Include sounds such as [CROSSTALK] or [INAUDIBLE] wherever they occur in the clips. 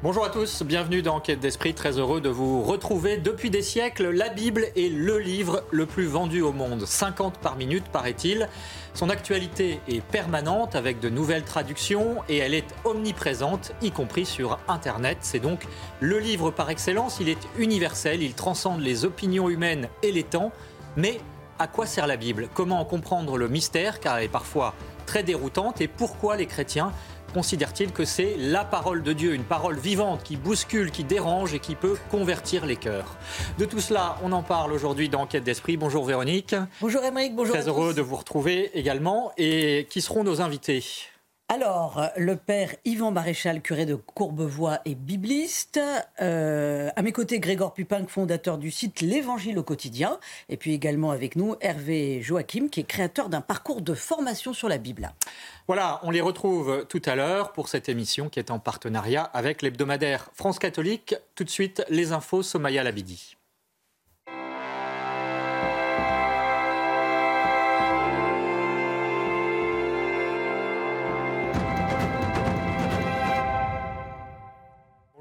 Bonjour à tous, bienvenue dans Enquête d'Esprit, très heureux de vous retrouver. Depuis des siècles, la Bible est le livre le plus vendu au monde, 50 par minute paraît-il. Son actualité est permanente avec de nouvelles traductions et elle est omniprésente, y compris sur Internet. C'est donc le livre par excellence, il est universel, il transcende les opinions humaines et les temps. Mais à quoi sert la Bible? Comment en comprendre le mystère, car elle est parfois très déroutante, et pourquoi les chrétiens considère-t-il que c'est la parole de Dieu, une parole vivante qui bouscule, qui dérange et qui peut convertir les cœurs? De tout cela, on en parle aujourd'hui dans Enquête d'Esprit. Bonjour Véronique. Bonjour Émeric, bonjour. Très heureux de vous retrouver également. Et qui seront nos invités? Alors, le père Yvan Maréchal, curé de Courbevoie et bibliste. Euh, à mes côtés, Grégor Pupin, fondateur du site L'Évangile au quotidien. Et puis également avec nous, Hervé Joachim, qui est créateur d'un parcours de formation sur la Bible. Voilà, on les retrouve tout à l'heure pour cette émission qui est en partenariat avec l'hebdomadaire France Catholique. Tout de suite, les infos Somaya Labidi.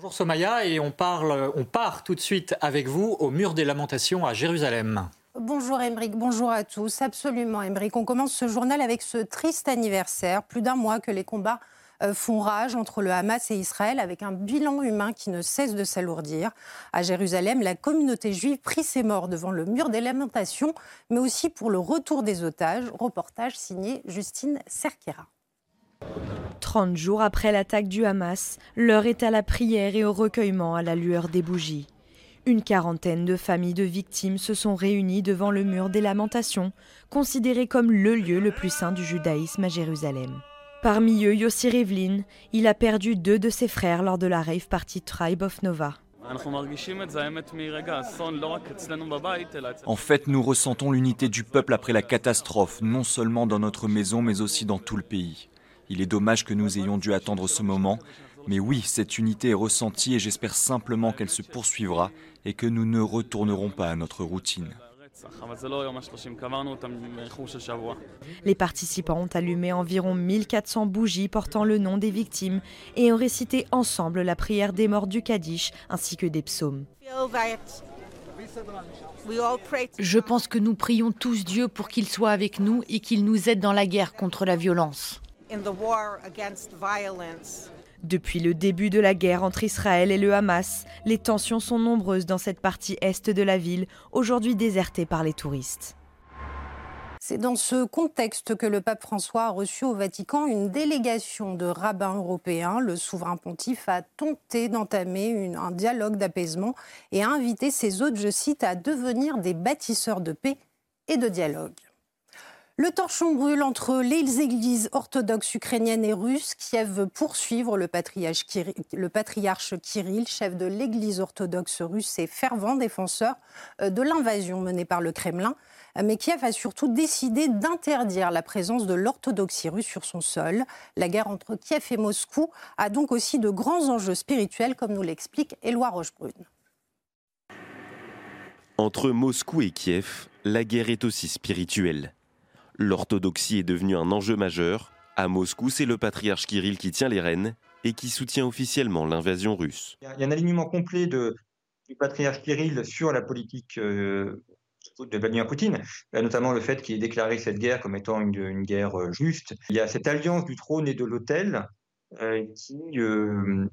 Bonjour Somaya et on, parle, on part tout de suite avec vous au mur des lamentations à Jérusalem. Bonjour Emeric, bonjour à tous. Absolument Emeric, on commence ce journal avec ce triste anniversaire, plus d'un mois que les combats euh, font rage entre le Hamas et Israël avec un bilan humain qui ne cesse de s'alourdir. À Jérusalem, la communauté juive prit ses morts devant le mur des lamentations, mais aussi pour le retour des otages. Reportage signé Justine Cerquera. 30 jours après l'attaque du Hamas, l'heure est à la prière et au recueillement à la lueur des bougies. Une quarantaine de familles de victimes se sont réunies devant le mur des lamentations, considéré comme le lieu le plus saint du judaïsme à Jérusalem. Parmi eux, Yossi Rivlin, il a perdu deux de ses frères lors de la rave party Tribe of Nova. En fait, nous ressentons l'unité du peuple après la catastrophe, non seulement dans notre maison, mais aussi dans tout le pays. Il est dommage que nous ayons dû attendre ce moment, mais oui, cette unité est ressentie et j'espère simplement qu'elle se poursuivra et que nous ne retournerons pas à notre routine. Les participants ont allumé environ 1400 bougies portant le nom des victimes et ont récité ensemble la prière des morts du Kaddish ainsi que des psaumes. Je pense que nous prions tous Dieu pour qu'il soit avec nous et qu'il nous aide dans la guerre contre la violence. Depuis le début de la guerre entre Israël et le Hamas, les tensions sont nombreuses dans cette partie est de la ville, aujourd'hui désertée par les touristes. C'est dans ce contexte que le pape François a reçu au Vatican une délégation de rabbins européens. Le souverain pontife a tenté d'entamer un dialogue d'apaisement et a invité ses hôtes, je cite, à devenir des bâtisseurs de paix et de dialogue. Le torchon brûle entre les églises orthodoxes ukrainiennes et russes. Kiev veut poursuivre le patriarche, Kirill, chef de l'église orthodoxe russe et fervent défenseur euh, de l'invasion menée par le Kremlin. Mais Kiev a surtout décidé d'interdire la présence de l'orthodoxie russe sur son sol. La guerre entre Kiev et Moscou a donc aussi de grands enjeux spirituels, comme nous l'explique Éloi Rochebrune. Entre Moscou et Kiev, la guerre est aussi spirituelle. L'orthodoxie est devenue un enjeu majeur. À Moscou, c'est le patriarche Kirill qui tient les rênes et qui soutient officiellement l'invasion russe. Il y a un alignement complet du patriarche Kirill sur la politique euh, de Vladimir Poutine, euh, notamment le fait qu'il ait déclaré cette guerre comme étant une, une, guerre euh, juste. Il y a cette alliance du trône et de l'autel qui, euh,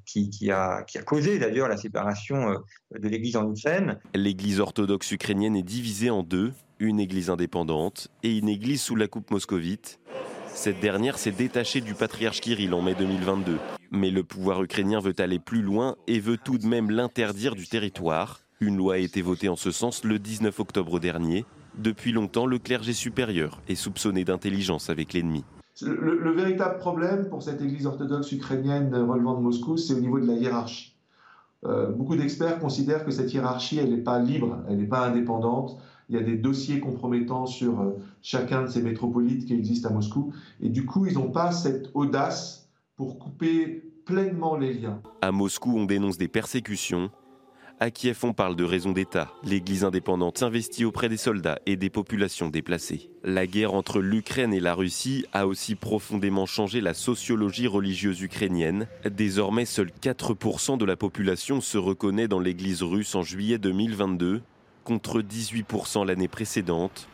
a, qui, a, causé d'ailleurs la séparation euh, de l'Église en Ukraine. L'Église orthodoxe ukrainienne est divisée en deux, une Église indépendante et une Église sous la coupe moscovite. Cette dernière s'est détachée du patriarche Kirill en mai 2022. Mais le pouvoir ukrainien veut aller plus loin et veut tout de même l'interdire du territoire. Une loi a été votée en ce sens le 19 octobre dernier. Depuis longtemps, le clergé supérieur est soupçonné d'intelligence avec l'ennemi. Le, véritable problème pour cette église orthodoxe ukrainienne relevant de Moscou, c'est au niveau de la hiérarchie. Euh, beaucoup d'experts considèrent que cette hiérarchie, elle n'est pas libre, elle n'est pas indépendante. Il y a des dossiers compromettants sur euh, chacun de ces métropolites qui existent à Moscou. Et du coup, ils n'ont pas cette audace pour couper pleinement les liens. À Moscou, on dénonce des persécutions, à Kiev, on parle de raison d'État. L'Église indépendante s'investit auprès des soldats et des populations déplacées. La guerre entre l'Ukraine et la Russie a aussi profondément changé la sociologie religieuse ukrainienne. Désormais, seuls 4% de la population se reconnaît dans l'Église russe en juillet 2022, contre 18% l'année précédente.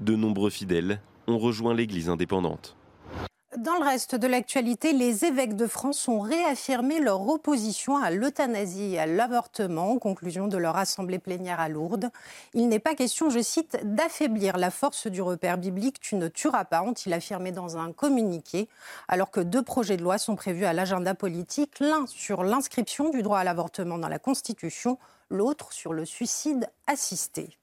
De nombreux fidèles ont rejoint l'Église indépendante. Dans le reste de l'actualité, les évêques de France ont réaffirmé leur opposition à l'euthanasie et à l'avortement en conclusion de leur assemblée plénière à Lourdes. Il n'est pas question, je cite, d'affaiblir la force du repère biblique Tu ne tueras pas, ont-ils affirmé dans un communiqué, alors que deux projets de loi sont prévus à l'agenda politique, l'un sur l'inscription du droit à l'avortement dans la Constitution, l'autre sur le suicide assisté.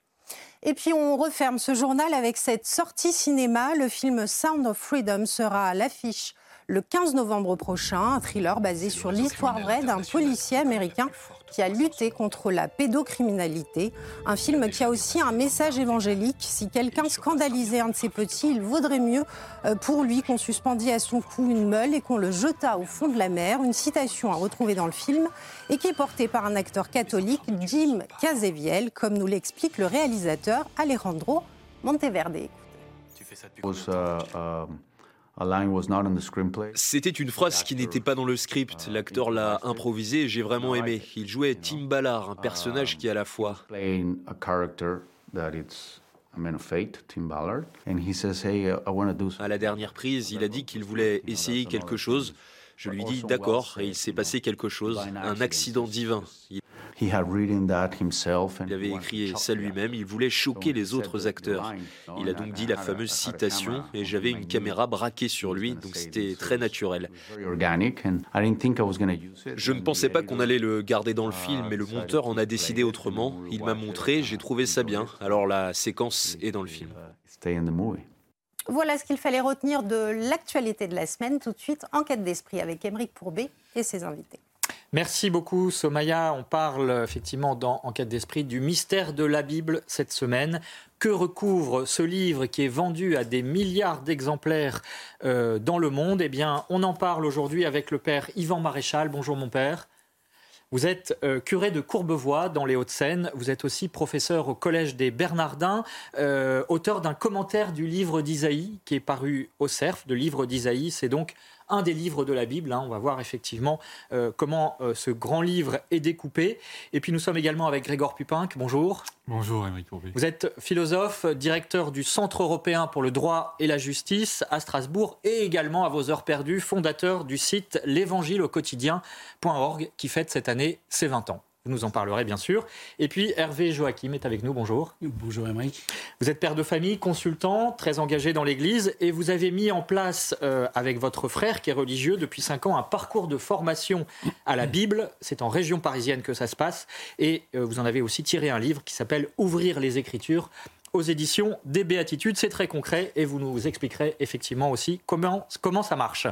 Et puis on referme ce journal avec cette sortie cinéma. Le film Sound of Freedom sera à l'affiche le 15 novembre prochain, un thriller basé sur l'histoire vraie d'un policier américain qui a lutté contre la pédocriminalité. Un film qui a aussi un message évangélique. Si quelqu'un scandalisait un de ses petits, il vaudrait mieux euh, pour lui qu'on suspendit à son cou une meule et qu'on le jetât au fond de la mer. Une citation à retrouver dans le film et qui est portée par un acteur catholique, Jim Caseviel, comme nous l'explique le réalisateur Alejandro Monteverde. Tu fais ça c'était une phrase qui n'était pas dans le script. Uh, L'acteur l'a improvisé et j'ai vraiment aimé. Il jouait Tim Ballard, un personnage qui à la fois à la dernière prise, il a dit qu'il voulait essayer quelque chose. Je lui dis d'accord et il s'est passé quelque chose, un accident divin. Il avait écrit ça lui-même, il voulait choquer les autres acteurs. Il a donc dit la fameuse citation et j'avais une caméra braquée sur lui, donc c'était très naturel. Je ne pensais pas qu'on allait le garder dans le film, mais le monteur en a décidé autrement. Il m'a montré, j'ai trouvé ça bien. Alors la séquence est dans le film. Voilà ce qu'il fallait retenir de l'actualité de la semaine. Tout de suite, enquête d'esprit avec Émeric Pourbet et ses invités. Merci beaucoup Somaya. On parle effectivement dans Enquête d'esprit du mystère de la Bible cette semaine. Que recouvre ce livre qui est vendu à des milliards d'exemplaires euh, dans le monde? Eh bien, on en parle aujourd'hui avec le père Yvan Maréchal. Bonjour mon père. Vous êtes euh, curé de Courbevoie dans les Hauts-de-Seine. Vous êtes aussi professeur au Collège des Bernardins, euh, auteur d'un commentaire du livre d'Isaïe qui est paru au CERF, de livre d'Isaïe. C'est donc un des livres de la Bible. Hein. On va voir effectivement euh, comment euh, ce grand livre est découpé. Et puis nous sommes également avec Grégor Pupinck. Bonjour. Bonjour, Émeric Courbet. Vous êtes philosophe, directeur du Centre européen pour le droit et la justice à Strasbourg et également à vos heures perdues, fondateur du site l'évangile au quotidien.org qui fête cette année ses 20 ans. Vous nous en parlerez bien sûr. Et puis Hervé Joachim est avec nous. Bonjour. Bonjour Émeric. Vous êtes père de famille, consultant, très engagé dans l'Église et vous avez mis en place euh, avec votre frère qui est religieux depuis 5 ans un parcours de formation à la Bible. C'est en région parisienne que ça se passe. Et euh, vous en avez aussi tiré un livre qui s'appelle Ouvrir les Écritures aux éditions des Béatitudes. C'est très concret et vous nous expliquerez effectivement aussi comment, comment ça marche.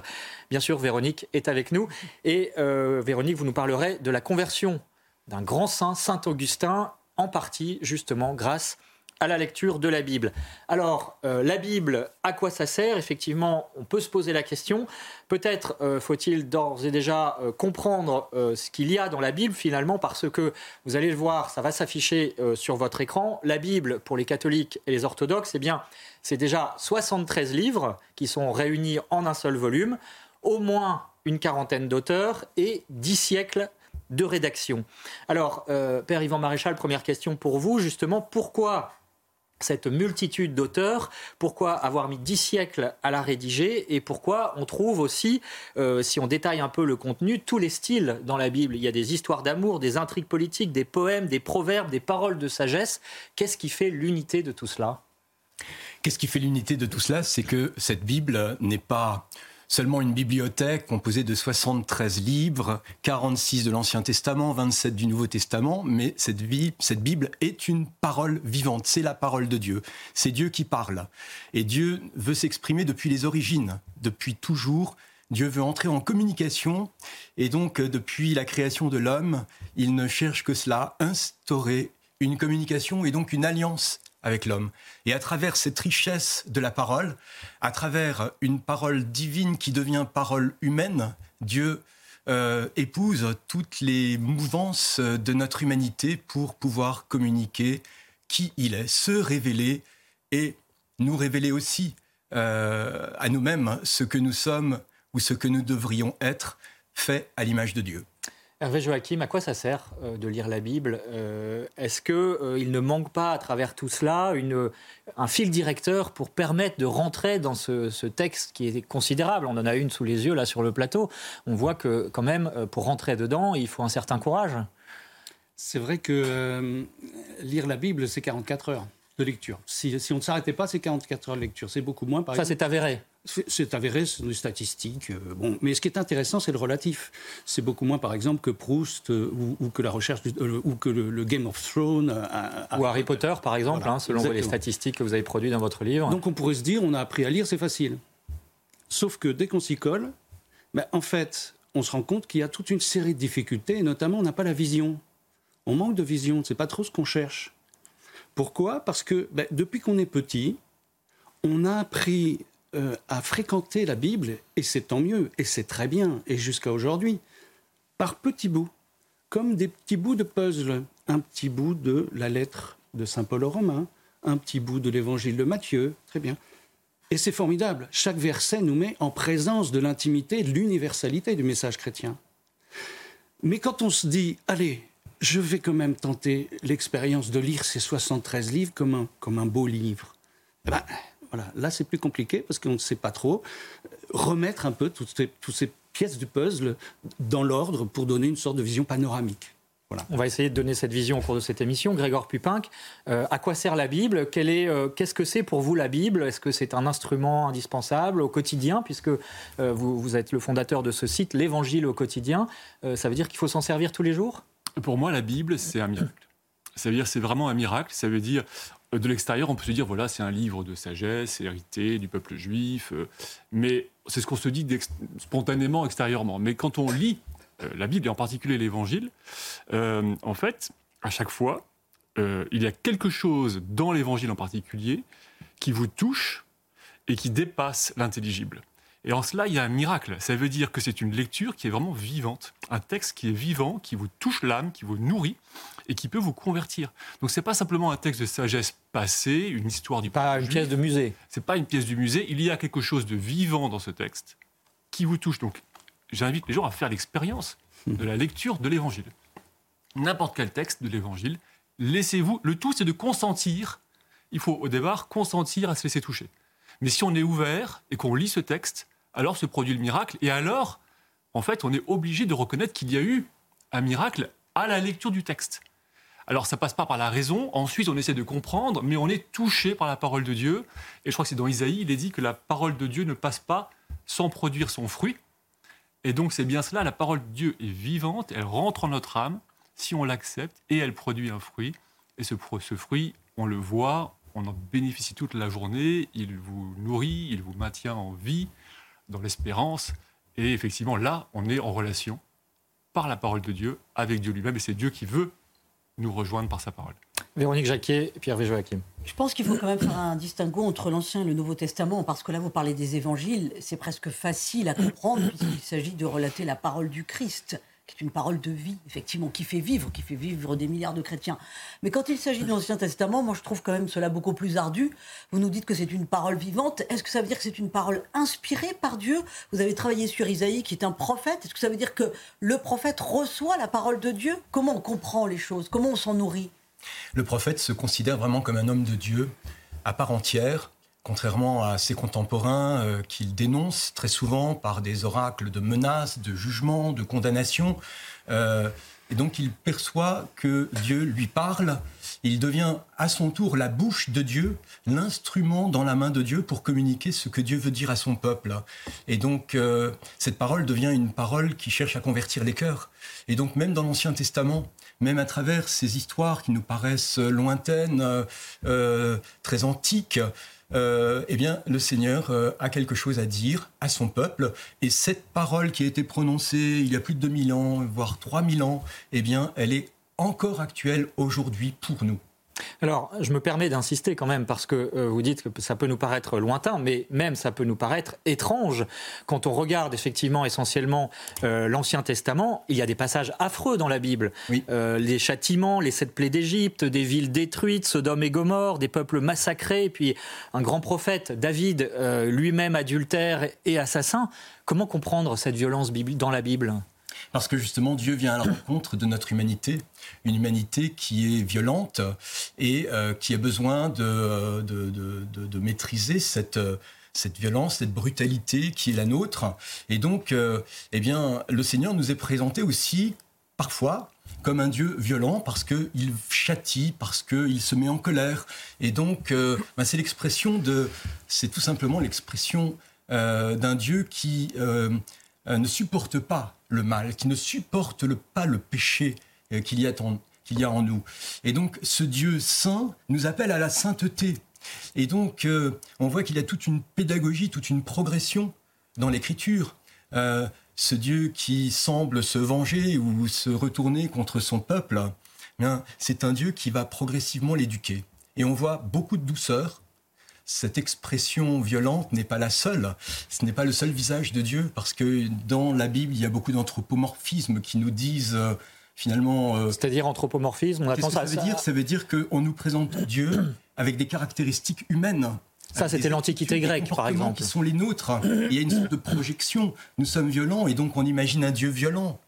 Bien sûr, Véronique est avec nous. Et euh, Véronique, vous nous parlerez de la conversion d'un grand saint, Saint Augustin, en partie justement grâce à la lecture de la Bible. Alors, euh, la Bible, à quoi ça sert? Effectivement, on peut se poser la question. Peut-être euh, faut-il d'ores et déjà euh, comprendre ce qu'il y a dans la Bible, finalement, parce que, vous allez le voir, ça va s'afficher sur votre écran. La Bible, pour les catholiques et les orthodoxes, eh bien, c'est déjà 73 livres qui sont réunis en un seul volume, au moins une quarantaine d'auteurs et dix siècles de rédaction. Alors, euh, Père Yvan Maréchal, première question pour vous, justement, pourquoi cette multitude d'auteurs, pourquoi avoir mis dix siècles à la rédiger? Et pourquoi on trouve aussi, euh, si on détaille un peu le contenu, tous les styles dans la Bible? Il y a des histoires d'amour, des intrigues politiques, des poèmes, des proverbes, des paroles de sagesse. Qu'est-ce qui fait l'unité de tout cela? Qu'est-ce qui fait l'unité de tout cela? C'est que cette Bible n'est pas seulement une bibliothèque composée de 73 livres, 46 de l'Ancien Testament, 27 du Nouveau Testament, mais cette, cette Bible est une parole vivante, c'est la parole de Dieu, c'est Dieu qui parle. Et Dieu veut s'exprimer depuis les origines, depuis toujours. Dieu veut entrer en communication, et donc depuis la création de l'homme, il ne cherche que cela, instaurer une communication et donc une alliance avec l'homme. Et à travers cette richesse de la parole, à travers une parole divine qui devient parole humaine, Dieu euh, épouse toutes les mouvances de notre humanité pour pouvoir communiquer qui il est, se révéler et nous révéler aussi euh, à nous-mêmes ce que nous sommes ou ce que nous devrions être, fait à l'image de Dieu. Hervé Joachim, à quoi ça sert euh, de lire la Bible euh, Est-ce qu'il euh, ne manque pas à travers tout cela un fil directeur pour permettre de rentrer dans ce, texte qui est considérable? On en a une sous les yeux là sur le plateau. On voit que quand même, pour rentrer dedans, il faut un certain courage. C'est vrai que lire la Bible, c'est 44 heures de lecture. Si, si on ne s'arrêtait pas, c'est 44 heures de lecture. C'est beaucoup moins, par Ça, c'est avéré c'est avéré, c'est des statistiques. Euh, bon, mais ce qui est intéressant, c'est le relatif. C'est beaucoup moins, par exemple, que Proust euh, ou, que la recherche euh, ou que le, Game of Thrones ou Harry Potter, par exemple, hein, selon les statistiques que vous avez produites dans votre livre. Donc, on pourrait se dire, on a appris à lire, c'est facile. Sauf que dès qu'on s'y colle, ben, en fait, on se rend compte qu'il y a toute une série de difficultés, et notamment, on n'a pas la vision. On manque de vision. C'est pas trop ce qu'on cherche. Pourquoi? Parce que ben, depuis qu'on est petit, on a appris euh, à fréquenter la Bible, et c'est tant mieux, et c'est très bien, et jusqu'à aujourd'hui, par petits bouts, comme des petits bouts de puzzle. Un petit bout de la lettre de Saint Paul aux Romains, un petit bout de l'évangile de Matthieu, très bien. Et c'est formidable, chaque verset nous met en présence de l'intimité, de l'universalité du message chrétien. Mais quand on se dit, allez, je vais quand même tenter l'expérience de lire ces 73 livres comme un, comme un beau livre, eh ben, voilà. Là, c'est plus compliqué parce qu'on ne sait pas trop. Remettre un peu toutes ces, pièces du puzzle dans l'ordre pour donner une sorte de vision panoramique. Voilà. On va essayer de donner cette vision au cours de cette émission. Grégor Pupinck, euh, à quoi sert la Bible? Euh, Qu'est-ce que c'est pour vous la Bible? Est-ce que c'est un instrument indispensable au quotidien? Puisque euh, vous, êtes le fondateur de ce site, l'Évangile au quotidien. ça veut dire qu'il faut s'en servir tous les jours? Pour moi, la Bible, c'est un miracle. Ça veut dire c'est vraiment un miracle. Ça veut dire euh, de l'extérieur, on peut se dire, voilà, c'est un livre de sagesse, hérité du peuple juif, euh, mais c'est ce qu'on se dit spontanément, extérieurement. Mais quand on lit euh, la Bible, et en particulier l'Évangile, en fait, à chaque fois, il y a quelque chose dans l'Évangile en particulier qui vous touche et qui dépasse l'intelligible. Et en cela, il y a un miracle. Ça veut dire que c'est une lecture qui est vraiment vivante, un texte qui est vivant, qui vous touche l'âme, qui vous nourrit et qui peut vous convertir. Donc c'est pas simplement un texte de sagesse passée, une histoire du pas une pièce de musée. C'est pas une pièce du musée. Il y a quelque chose de vivant dans ce texte qui vous touche. Donc j'invite les gens à faire l'expérience de la lecture de l'Évangile. N'importe quel texte de l'Évangile, laissez-vous. Le tout, c'est de consentir. Il faut au départ consentir à se laisser toucher. Mais si on est ouvert et qu'on lit ce texte, alors se produit le miracle. Et alors, en fait, on est obligé de reconnaître qu'il y a eu un miracle à la lecture du texte. Alors ça passe pas par la raison, ensuite on essaie de comprendre, mais on est touché par la parole de Dieu. Et je crois que c'est dans Isaïe, il est dit que la parole de Dieu ne passe pas sans produire son fruit. Et donc c'est bien cela, la parole de Dieu est vivante, elle rentre en notre âme, si on l'accepte, et elle produit un fruit. Et ce, ce fruit, on le voit, on en bénéficie toute la journée, il vous nourrit, il vous maintient en vie, dans l'espérance. Et effectivement, là, on est en relation par la parole de Dieu avec Dieu lui-même, et c'est Dieu qui veut nous rejoindre par sa parole. Véronique Jacquet et Pierre Joachim. Je pense qu'il faut quand même faire un distinguo entre l'Ancien et le Nouveau Testament, parce que là, vous parlez des évangiles, c'est presque facile à comprendre, puisqu'il s'agit de relater la parole du Christ qui est une parole de vie, effectivement, qui fait vivre, qui fait vivre des milliards de chrétiens. Mais quand il s'agit de l'Ancien Testament, moi je trouve quand même cela beaucoup plus ardu. Vous nous dites que c'est une parole vivante. Est-ce que ça veut dire que c'est une parole inspirée par Dieu? Vous avez travaillé sur Isaïe, qui est un prophète. Est-ce que ça veut dire que le prophète reçoit la parole de Dieu? Comment on comprend les choses? Comment on s'en nourrit? Le prophète se considère vraiment comme un homme de Dieu à part entière, contrairement à ses contemporains euh, qu'il dénonce très souvent par des oracles de menaces, de jugements, de condamnations. Euh, Et donc il perçoit que Dieu lui parle, il devient à son tour la bouche de Dieu, l'instrument dans la main de Dieu pour communiquer ce que Dieu veut dire à son peuple. Et donc euh, cette parole devient une parole qui cherche à convertir les cœurs. Et donc même dans l'Ancien Testament, même à travers ces histoires qui nous paraissent lointaines, très antiques, euh, eh bien, le Seigneur euh, a quelque chose à dire à son peuple. Et cette parole qui a été prononcée il y a plus de 2000 ans, voire 3000 ans, eh bien, elle est encore actuelle aujourd'hui pour nous. Alors, je me permets d'insister quand même, parce que euh, vous dites que ça peut nous paraître lointain, mais même ça peut nous paraître étrange. Quand on regarde effectivement essentiellement euh, l'Ancien Testament, il y a des passages affreux dans la Bible. Euh, les châtiments, les sept plaies d'Égypte, des villes détruites, Sodome et Gomorre, des peuples massacrés, et puis un grand prophète, David, lui-même adultère et assassin. Comment comprendre cette violence dans la Bible? Parce que justement, Dieu vient à la rencontre de notre humanité, une humanité qui est violente et euh, qui a besoin de, de, maîtriser cette, cette violence, cette brutalité qui est la nôtre. Et donc, euh, eh bien, le Seigneur nous est présenté aussi, parfois, comme un Dieu violent parce qu'il châtie, parce qu'il se met en colère. Et donc, euh, ben, c'est l'expression de, c'est tout simplement l'expression d'un Dieu qui ne supporte pas le mal, qui ne supporte pas le péché euh, qu'il y, a qu'il y a en nous. Et donc ce Dieu saint nous appelle à la sainteté. Et donc euh, on voit qu'il y a toute une pédagogie, toute une progression dans l'écriture. Euh, ce Dieu qui semble se venger ou se retourner contre son peuple, eh c'est un Dieu qui va progressivement l'éduquer. Et on voit beaucoup de douceur, cette expression violente n'est pas la seule. Ce n'est pas le seul visage de Dieu, parce que dans la Bible, il y a beaucoup d'anthropomorphismes qui nous disent euh, finalement. Euh, C'est-à-dire anthropomorphisme On attend ça. Ça veut dire, ça veut dire qu'on nous présente Dieu [CLEARS THROAT] avec des caractéristiques humaines. Ça, c'était l'Antiquité grecque, par exemple. Qui sont les nôtres. Il y a une sorte de projection. Nous sommes violents et donc on imagine un Dieu violent.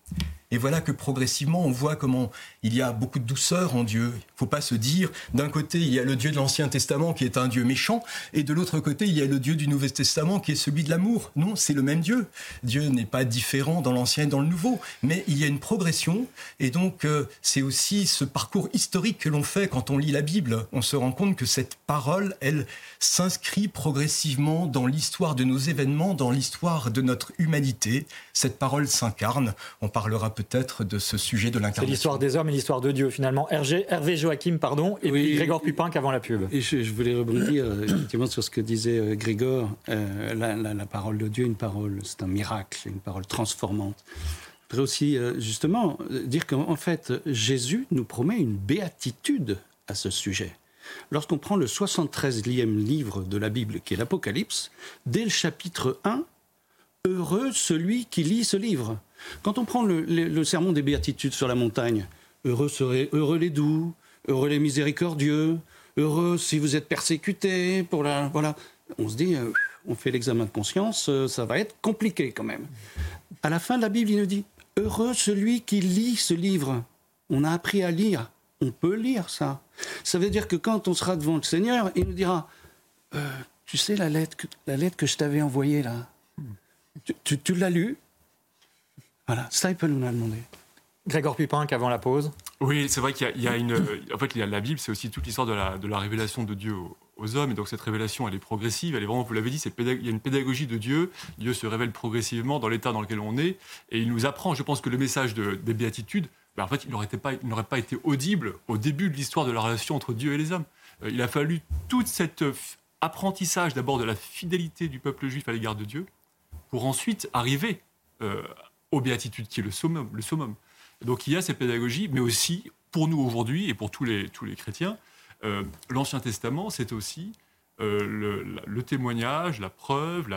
Et voilà que progressivement, on voit comment il y a beaucoup de douceur en Dieu. Il ne faut pas se dire, d'un côté, il y a le Dieu de l'Ancien Testament qui est un Dieu méchant, et de l'autre côté, il y a le Dieu du Nouveau Testament qui est celui de l'amour. Non, c'est le même Dieu. Dieu n'est pas différent dans l'Ancien et dans le Nouveau, mais il y a une progression, et donc euh, c'est aussi ce parcours historique que l'on fait quand on lit la Bible. On se rend compte que cette parole, elle s'inscrit progressivement dans l'histoire de nos événements, dans l'histoire de notre humanité. Cette parole s'incarne. On parlera peut-être de ce sujet de l'incarnation. C'est l'histoire des hommes et l'histoire de Dieu, finalement. Hervé, Hervé Joachim, pardon, et puis Grégor Pupin avant la pub. Et je, voulais rebondir euh, effectivement sur ce que disait euh, Grégor. Euh, la, parole de Dieu, une parole, c'est un miracle, une parole transformante. Je voudrais aussi, justement, dire qu'en fait, Jésus nous promet une béatitude à ce sujet. Lorsqu'on prend le 73e livre de la Bible, qui est l'Apocalypse, dès le chapitre 1, Heureux celui qui lit ce livre. Quand on prend le, sermon des béatitudes sur la montagne, heureux serait heureux les doux, heureux les miséricordieux, heureux si vous êtes persécutés pour la voilà. On se dit, euh, on fait l'examen de conscience, euh, ça va être compliqué quand même. À la fin de la Bible, il nous dit heureux celui qui lit ce livre. On a appris à lire, on peut lire ça. Ça veut dire que quand on sera devant le Seigneur, il nous dira euh, tu sais la lettre que, la lettre que je t'avais envoyée là? tu l'as lue voilà, ça, il peut nous l'a demandé. Grégor Pupin, avant la pause. Oui, c'est vrai qu'il y, a une. En fait, il y a la Bible, c'est aussi toute l'histoire de la, de la, révélation de Dieu aux, hommes. Et donc, cette révélation, elle est progressive. Elle est vraiment, vous l'avez dit, il y a une pédagogie de Dieu. Dieu se révèle progressivement dans l'état dans lequel on est. Et il nous apprend, je pense que le message des béatitudes, ben, en fait, il n'aurait pas, pas été audible au début de l'histoire de la relation entre Dieu et les hommes. Euh, il a fallu tout cet apprentissage d'abord de la fidélité du peuple juif à l'égard de Dieu pour ensuite arriver euh, aux béatitudes, qui est le summum. Le summum. Donc il y a cette pédagogie, mais aussi pour nous aujourd'hui et pour tous les, tous les chrétiens, euh, l'Ancien Testament, c'est aussi euh, le, témoignage, la preuve,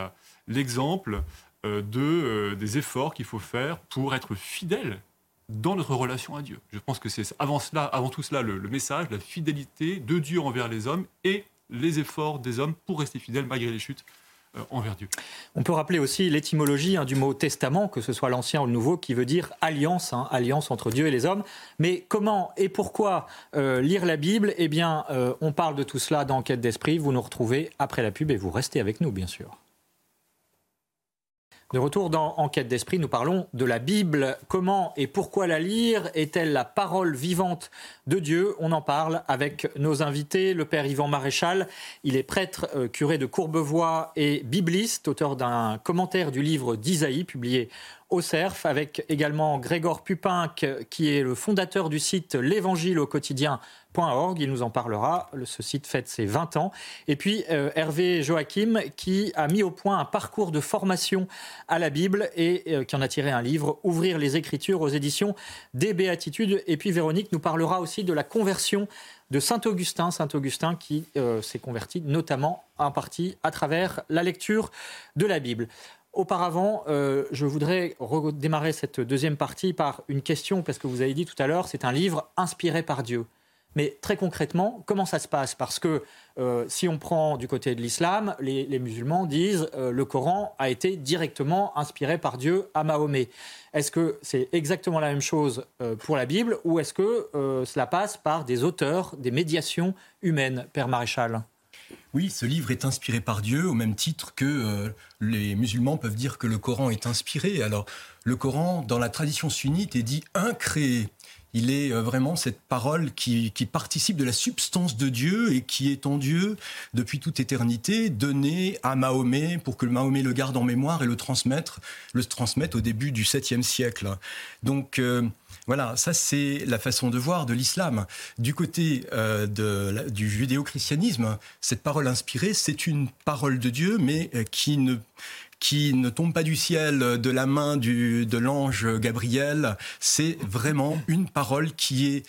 l'exemple euh, de, des efforts qu'il faut faire pour être fidèle dans notre relation à Dieu. Je pense que c'est avant, cela, avant tout cela le, le message, la fidélité de Dieu envers les hommes et les efforts des hommes pour rester fidèles malgré les chutes Dieu. On peut rappeler aussi l'étymologie hein, du mot testament, que ce soit l'ancien ou le nouveau, qui veut dire alliance, hein, alliance entre Dieu et les hommes. Mais comment et pourquoi euh, lire la Bible? Eh bien, euh, on parle de tout cela dans Quête d'esprit. Vous nous retrouvez après la pub et vous restez avec nous, bien sûr. De retour dans Enquête d'esprit, nous parlons de la Bible. Comment et pourquoi la lire Est-elle la parole vivante de Dieu? On en parle avec nos invités. Le père Yvan Maréchal, il est prêtre, euh, curé de Courbevoie et bibliste, auteur d'un commentaire du livre d'Isaïe, publié au CERF, avec également Grégor Pupinck, qui est le fondateur du site L'Évangile au quotidien il nous en parlera. Ce site fête ses 20 ans. Et puis euh, Hervé Joachim qui a mis au point un parcours de formation à la Bible et euh, qui en a tiré un livre, Ouvrir les Écritures aux éditions des Béatitudes. Et puis Véronique nous parlera aussi de la conversion de Saint Augustin, Saint Augustin qui euh, s'est converti notamment en partie à travers la lecture de la Bible. Auparavant, je voudrais redémarrer cette deuxième partie par une question, parce que vous avez dit tout à l'heure, c'est un livre inspiré par Dieu. Mais très concrètement, comment ça se passe? Parce que euh, si on prend du côté de l'islam, les, musulmans disent euh, le Coran a été directement inspiré par Dieu à Mahomet. Est-ce que c'est exactement la même chose euh, pour la Bible ou est-ce que cela passe par des auteurs, des médiations humaines, Père Maréchal? Oui, ce livre est inspiré par Dieu au même titre que les musulmans peuvent dire que le Coran est inspiré. Alors, le Coran, dans la tradition sunnite, est dit incréé il est euh, vraiment cette parole qui, participe de la substance de Dieu et qui est en Dieu depuis toute éternité, donnée à Mahomet pour que Mahomet le garde en mémoire et le transmettre, le transmette au début du 7e siècle. Donc euh, voilà, ça c'est la façon de voir de l'islam. Du côté euh, du judéo-christianisme, cette parole inspirée, c'est une parole de Dieu, mais qui ne qui ne tombe pas du ciel de la main de l'ange Gabriel. C'est vraiment une parole qui est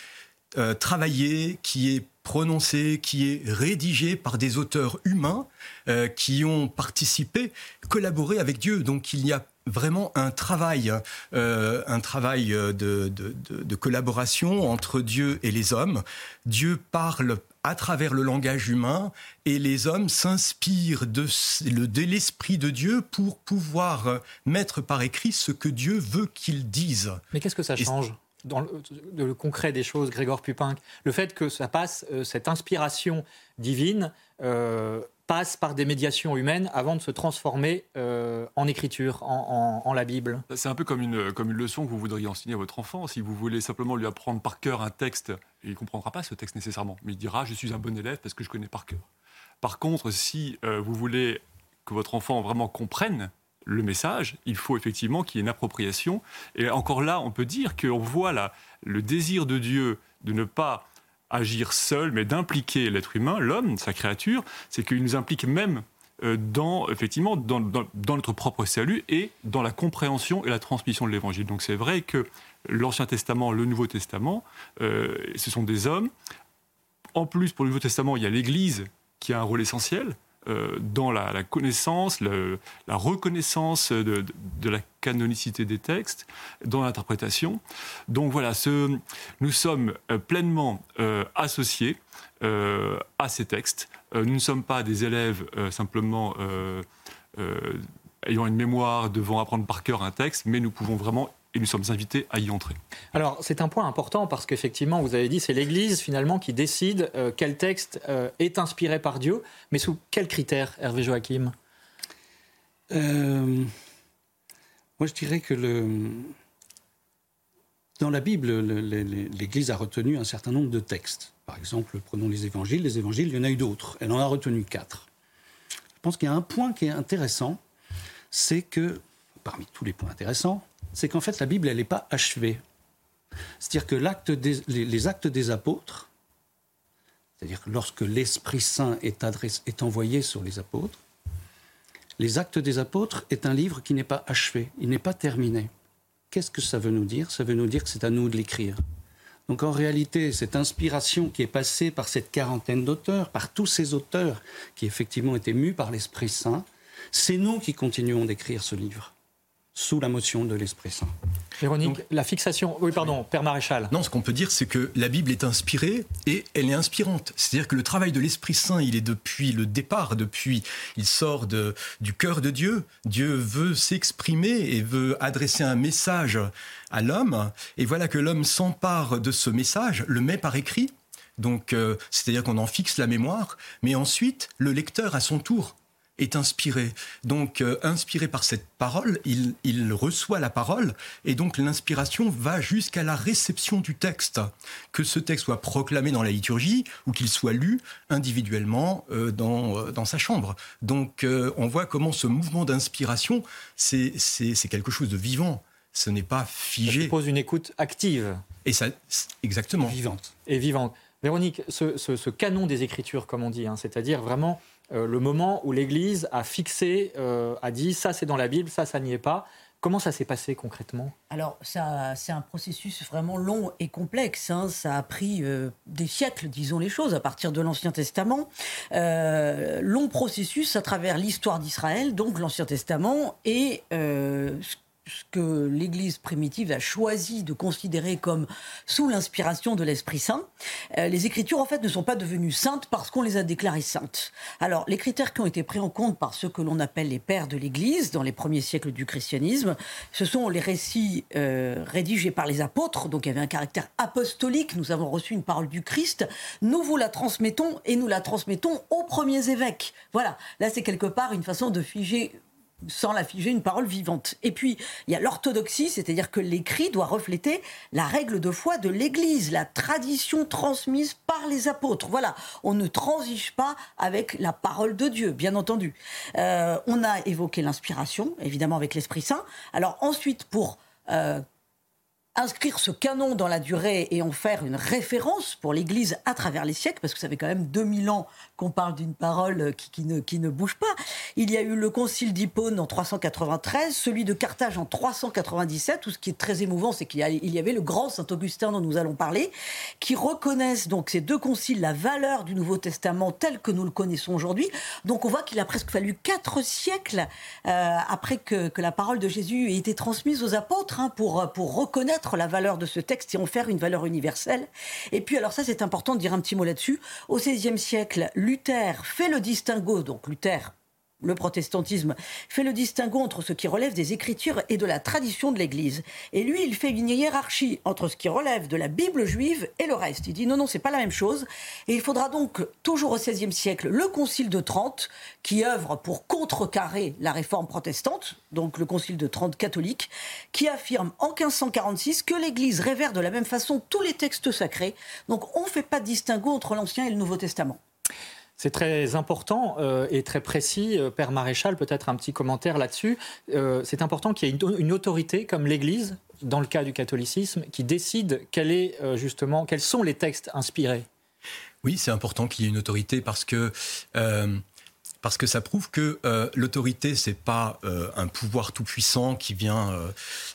euh, travaillée, qui est prononcée, qui est rédigée par des auteurs humains euh, qui ont participé, collaboré avec Dieu. Donc il y a vraiment un travail, euh, un travail de, de, collaboration entre Dieu et les hommes. Dieu parle à travers le langage humain et les hommes s'inspirent de, l'esprit de Dieu pour pouvoir mettre par écrit ce que Dieu veut qu'ils disent. Mais qu'est-ce que ça change dans le, concret des choses, Grégor Pupin Le fait que ça passe, euh, cette inspiration divine, euh, passe par des médiations humaines avant de se transformer euh, en écriture, en, la Bible. C'est un peu comme une, comme une leçon que vous voudriez enseigner à votre enfant. Si vous voulez simplement lui apprendre par cœur un texte, il ne comprendra pas ce texte nécessairement, mais il dira je suis un bon élève parce que je connais par cœur. Par contre, si euh, vous voulez que votre enfant vraiment comprenne le message, il faut effectivement qu'il y ait une appropriation. Et encore là, on peut dire qu'on voit là, le désir de Dieu de ne pas agir seul, mais d'impliquer l'être humain, l'homme, sa créature, c'est qu'il nous implique même euh, dans, effectivement, dans, notre propre salut et dans la compréhension et la transmission de l'Évangile. Donc c'est vrai que l'Ancien Testament, le Nouveau Testament, euh, ce sont des hommes. En plus, pour le Nouveau Testament, il y a l'Église qui a un rôle essentiel. Euh, dans la, connaissance, la reconnaissance de, la canonicité des textes, dans l'interprétation. Donc voilà, nous sommes euh, pleinement euh, associés à ces textes. nous ne sommes pas des élèves simplement ayant une mémoire, devant apprendre par cœur un texte, mais nous pouvons vraiment et nous sommes invités à y entrer. Alors c'est un point important parce qu'effectivement, vous avez dit, c'est l'Église finalement qui décide euh, quel texte euh, est inspiré par Dieu, mais sous quels critères, Hervé Joachim? Euh, Moi je dirais que le... dans la Bible, l'Église a retenu un certain nombre de textes. Par exemple, prenons les évangiles. Les évangiles, il y en a eu d'autres. Elle en a retenu quatre. Je pense qu'il y a un point qui est intéressant, c'est que, parmi tous les points intéressants, c'est qu'en fait, la Bible, elle n'est pas achevée. C'est-à-dire que les, actes des apôtres, c'est-à-dire que lorsque l'Esprit Saint est, est envoyé sur les apôtres, les actes des apôtres est un livre qui n'est pas achevé, il n'est pas terminé. Qu'est-ce que ça veut nous dire? Ça veut nous dire que c'est à nous de l'écrire. Donc en réalité, cette inspiration qui est passée par cette quarantaine d'auteurs, par tous ces auteurs qui effectivement étaient mus par l'Esprit Saint, c'est nous qui continuons d'écrire ce livre sous la motion de l'Esprit Saint. Véronique, la fixation. Oui, pardon, Père Maréchal. Non, ce qu'on peut dire, c'est que la Bible est inspirée et elle est inspirante. C'est-à-dire que le travail de l'Esprit Saint, il est depuis le départ, depuis. Il sort de, du cœur de Dieu. Dieu veut s'exprimer et veut adresser un message à l'homme. Et voilà que l'homme s'empare de ce message, le met par écrit. Donc, euh, c'est-à-dire qu'on en fixe la mémoire. Mais ensuite, le lecteur, à son tour, est inspiré. Donc, euh, inspiré par cette parole, il, il, reçoit la parole, et donc l'inspiration va jusqu'à la réception du texte. Que ce texte soit proclamé dans la liturgie ou qu'il soit lu individuellement euh, dans, euh, dans sa chambre. Donc, on voit comment ce mouvement d'inspiration, c'est quelque chose de vivant. Ce n'est pas figé. Ça suppose une écoute active. Et ça, exactement. vivante. Et vivante. Véronique, ce, ce, canon des Écritures, comme on dit, hein, c'est-à-dire vraiment euh, le moment où l'Église a fixé, euh, a dit ça c'est dans la Bible, ça ça n'y est pas. Comment ça s'est passé concrètement? Alors, c'est un processus vraiment long et complexe. Hein. Ça a pris euh, des siècles, disons les choses, à partir de l'Ancien Testament. long processus à travers l'histoire d'Israël, donc l'Ancien Testament, et ce que l'Église primitive a choisi de considérer comme sous l'inspiration de l'Esprit Saint, euh, les Écritures en fait ne sont pas devenues saintes parce qu'on les a déclarées saintes. Alors les critères qui ont été pris en compte par ceux que l'on appelle les pères de l'Église dans les premiers siècles du christianisme, ce sont les récits euh, rédigés par les apôtres, donc il y avait un caractère apostolique. Nous avons reçu une parole du Christ, nous vous la transmettons et nous la transmettons aux premiers évêques. Voilà, là c'est quelque part une façon de figer sans la figer une parole vivante. Et puis, il y a l'orthodoxie, c'est-à-dire que l'écrit doit refléter la règle de foi de l'Église, la tradition transmise par les apôtres. Voilà, on ne transige pas avec la parole de Dieu, bien entendu. Euh, on a évoqué l'inspiration, évidemment avec l'Esprit Saint. Alors ensuite, pour euh, inscrire ce canon dans la durée et en faire une référence pour l'Église à travers les siècles, parce que ça fait quand même 2000 ans qu'on parle d'une parole qui, ne, qui ne bouge pas. Il y a eu le concile d'Hippone en 393, celui de Carthage en 397, où ce qui est très émouvant, c'est qu'il y, avait le grand Saint-Augustin dont nous allons parler, qui reconnaissent donc ces deux conciles la valeur du Nouveau Testament tel que nous le connaissons aujourd'hui. Donc on voit qu'il a presque fallu quatre siècles euh, après que, que, la parole de Jésus ait été transmise aux apôtres hein, pour, pour reconnaître la valeur de ce texte et en faire une valeur universelle. Et puis, alors ça, c'est important de dire un petit mot là-dessus. Au XVIe siècle, Luther fait le distinguo, donc Luther le protestantisme fait le distinguo entre ce qui relève des Écritures et de la tradition de l'Église. Et lui, il fait une hiérarchie entre ce qui relève de la Bible juive et le reste. Il dit non, non, c'est pas la même chose. Et il faudra donc, toujours au XVIe siècle, le Concile de Trente, qui œuvre pour contrecarrer la réforme protestante, donc le Concile de Trente catholique, qui affirme en 1546 que l'Église révère de la même façon tous les textes sacrés. Donc on ne fait pas de distinguo entre l'Ancien et le Nouveau Testament. C'est très important euh, et très précis. Euh, Père Maréchal, peut-être un petit commentaire là-dessus. Euh, c'est important qu'il y ait une, autorité comme l'Église, dans le cas du catholicisme, qui décide justement, quels sont les textes inspirés. Oui, c'est important qu'il y ait une autorité parce que parce que ça prouve que euh, l'autorité c'est pas euh, un pouvoir tout puissant qui vient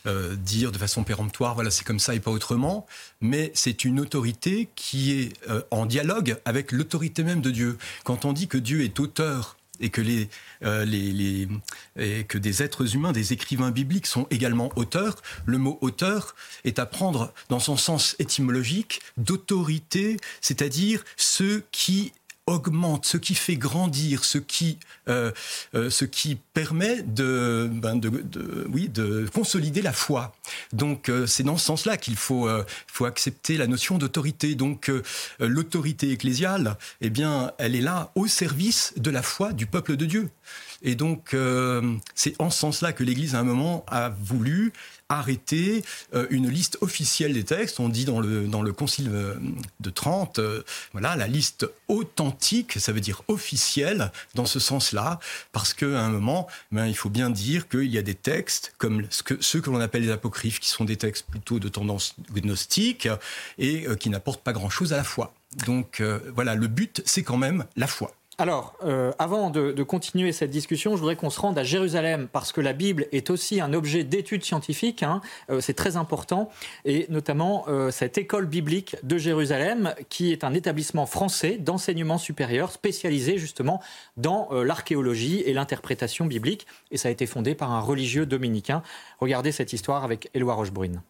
euh, dire de façon péremptoire voilà c'est comme ça et pas autrement, mais c'est une autorité qui est en dialogue avec l'autorité même de Dieu. Quand on dit que Dieu est auteur et que les, les, et que des êtres humains, des écrivains bibliques sont également auteurs. Le mot auteur est à prendre dans son sens étymologique d'autorité, c'est-à-dire ceux qui augmente, ce qui fait grandir, ce qui, euh, euh, ce qui permet de, ben de, de, oui, de consolider la foi. Donc euh, c'est dans ce sens-là qu'il faut, faut accepter la notion d'autorité. Donc l'autorité ecclésiale, eh bien, elle est là au service de la foi du peuple de Dieu. Et donc, c'est en ce sens-là que l'Église, à un moment, a voulu arrêter euh, une liste officielle des textes. On dit dans le, dans le Concile euh, de Trente, euh, voilà, la liste authentique, ça veut dire officielle, dans ce sens-là, parce qu'à un moment, ben, il faut bien dire qu'il y a des textes, comme ce que, ceux que l'on appelle les apocryphes, qui sont des textes plutôt de tendance gnostique et qui n'apportent pas grand-chose à la foi. Donc voilà, le but, c'est quand même la foi. Alors, euh, avant de, continuer cette discussion, je voudrais qu'on se rende à Jérusalem parce que la Bible est aussi un objet d'étude scientifique. Hein. Euh, c'est très important. Et notamment euh, cette école biblique de Jérusalem, qui est un établissement français d'enseignement supérieur spécialisé justement dans l'archéologie et l'interprétation biblique. Et ça a été fondé par un religieux dominicain. Regardez cette histoire avec Éloi Rochebrune.